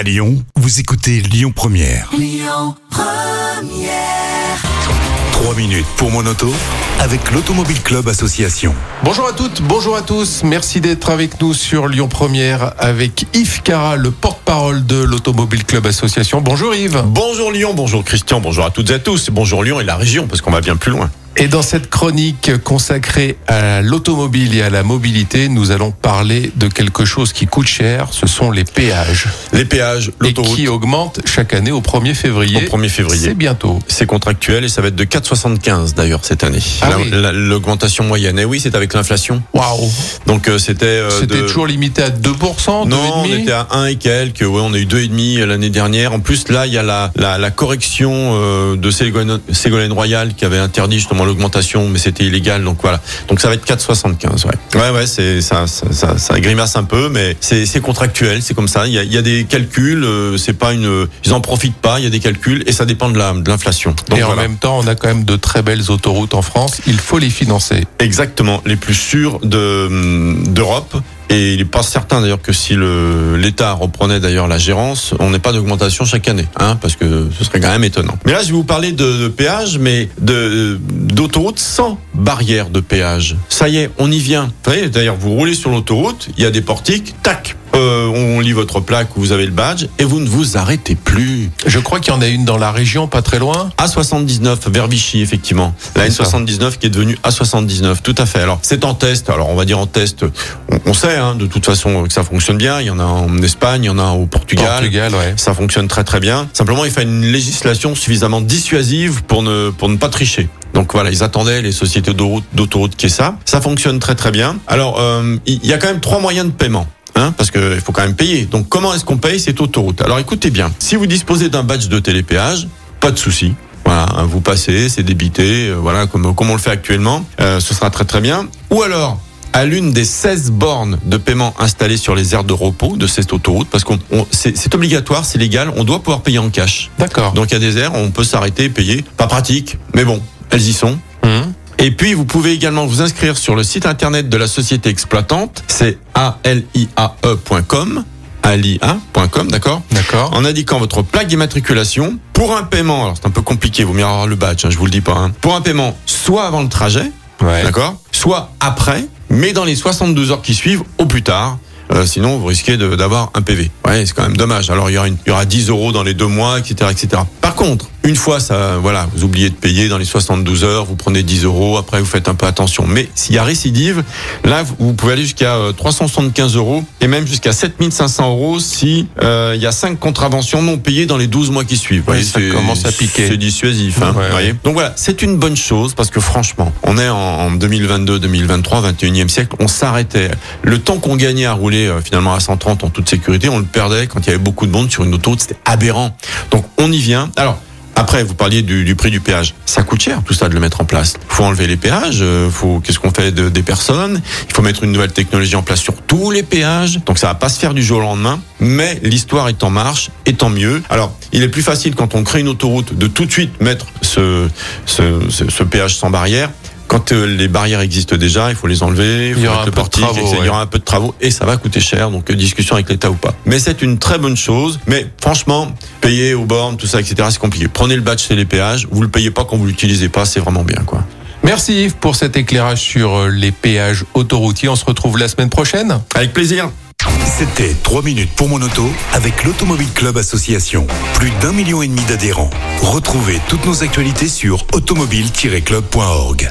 À Lyon, vous écoutez Lyon Première. 3 minutes pour mon auto avec l'Automobile Club Association. Bonjour à toutes, bonjour à tous. Merci d'être avec nous sur Lyon Première avec Yves Cara, le porte-parole de l'Automobile Club Association. Bonjour Yves. Bonjour Lyon, bonjour Christian, bonjour à toutes et à tous. Bonjour Lyon et la région, parce qu'on va bien plus loin. Et dans cette chronique consacrée à l'automobile et à la mobilité, nous allons parler de quelque chose qui coûte cher, ce sont les péages. Les péages, l'autoroute, qui augmentent chaque année au 1er février. au 1er février. C'est bientôt. C'est contractuel et ça va être de 4,75 d'ailleurs cette année. Ah oui. L'augmentation moyenne. Et oui, c'est avec l'inflation. Waouh. Donc euh, c'était. euh, C'était de- toujours limité à 2%, 2,5%. Non, on était à 1 et quelques. Ouais, on a eu deux et demi l'année dernière. En plus, là, il y a la, la, la correction euh, de Ségolène, Ségolène Royal qui avait interdit justement l'augmentation, mais c'était illégal. Donc voilà. Donc ça va être 4,75. Ouais, ouais, ouais. C'est ça, ça, ça, ça grimace un peu, mais c'est c'est contractuel. C'est comme ça. Il y a, il y a des calculs. euh, c'est pas une. Ils en profitent pas. Il y a des calculs et ça dépend de la de l'inflation. Donc Et en voilà. même temps, on a quand même de très belles autoroutes en France. Il faut les financer. Exactement, les plus sûrs de hum, d'Europe. Et il n'est pas certain d'ailleurs que si l'État reprenait d'ailleurs la gérance, on n'ait pas d'augmentation chaque année, hein, parce que ce serait quand même étonnant. Mais là, je vais vous parler de, de péage, mais d'autoroute sans barrière de péage. Ça y est, on y vient. Vous voyez, d'ailleurs, vous roulez sur l'autoroute, il y a des portiques, tac, euh, on lit votre plaque, vous avez le badge, et vous ne vous arrêtez plus. Je crois qu'il y en a une dans la région, pas très loin. A79 vers Vichy effectivement. La C'est ça. N79 qui est devenue A79 tout à fait. Alors c'est en test. Alors on va dire en test. On, on sait hein, de toute façon que ça fonctionne bien. Il y en a en Espagne, il y en a au Portugal. Portugal, ouais. Ça fonctionne très très bien. Simplement il faut une législation suffisamment dissuasive pour ne pour ne pas tricher. Donc voilà, ils attendaient les sociétés d'autoroute d'autoroute qui est ça. Ça fonctionne très très bien. Alors euh, il y a quand même trois moyens de paiement. Hein, parce qu'il faut quand même payer. Donc comment est-ce qu'on paye cette autoroute? Alors écoutez bien, si vous disposez d'un badge de télépéage, pas de souci. Voilà, hein, vous passez, c'est débité, euh, voilà, comme, comme on le fait actuellement, euh, ce sera très très bien. Ou alors, à l'une des 16 bornes de paiement installées sur les aires de repos de cette autoroute, parce qu'on on- c'est obligatoire, c'est légal, on doit pouvoir payer en cash. D'accord. Donc il y a des aires, on peut s'arrêter, payer, pas pratique, mais bon, elles y sont. Et puis, vous pouvez également vous inscrire sur le site internet de la société exploitante. C'est aliae.com. alia.com, d'accord D'accord. En indiquant votre plaque d'immatriculation pour un paiement. Alors, c'est un peu compliqué, vous m'irez avoir le badge, hein, je vous le dis pas. hein. Pour un paiement, soit avant le trajet, Ouais. d'accord Soit après, mais dans les 72 heures qui suivent, au plus tard. Euh, sinon, vous risquez d'avoir un PV. Ouais, c'est quand même dommage. Alors, il y aura, une- il y aura 10 euros dans les deux mois, etc., etc. Par contre, une fois ça, voilà, vous oubliez de payer dans les 72 heures, vous prenez 10 euros, après vous faites un peu attention. Mais s'il y a récidive, là, vous- pouvez aller jusqu'à euh, 375 euros et même jusqu'à 7500 euros si euh, il y a 5 contraventions non payées dans les 12 mois qui suivent. Oui, ça c'est- commence à piquer. C'est dissuasif. Hein, Ouais, voyez. Donc voilà, c'est une bonne chose parce que franchement, on est en, en 2022, 2023, 21e siècle, on s'arrêtait. Le temps qu'on gagnait à rouler euh, finalement à 130 en toute sécurité, on le perdait quand il y avait beaucoup de monde sur une autoroute, c'était aberrant. Donc on y vient. Alors après, vous parliez du, prix du péage. Ça coûte cher tout ça de le mettre en place. Faut enlever les péages. euh, Faut qu'est-ce qu'on fait de- des personnes? Il faut mettre une nouvelle technologie en place sur tous les péages. Donc ça va pas se faire du jour au lendemain. Mais l'histoire est en marche, et tant mieux. Alors il est plus facile quand on crée une autoroute de tout de suite mettre ce, ce péage sans barrière. Quand euh, les barrières existent déjà, il faut les enlever, il faut Il y aura mettre un le peu de portique, travaux, etc. il y aura un peu de travaux et ça va coûter cher. Donc euh, discussion avec l'État ou pas. Mais c'est une très bonne chose. Mais franchement, payer aux bornes, tout ça, etc. C'est compliqué. Prenez le badge, c'est les péages. Vous le payez pas quand vous l'utilisez pas. C'est vraiment bien, quoi. Merci Yves pour cet éclairage sur euh, les péages autoroutiers. On se retrouve la semaine prochaine. Avec plaisir. C'était 3 minutes pour mon auto avec l'Automobile Club Association. Plus d'un million et demi d'adhérents. Retrouvez toutes nos actualités sur automobile-club.org.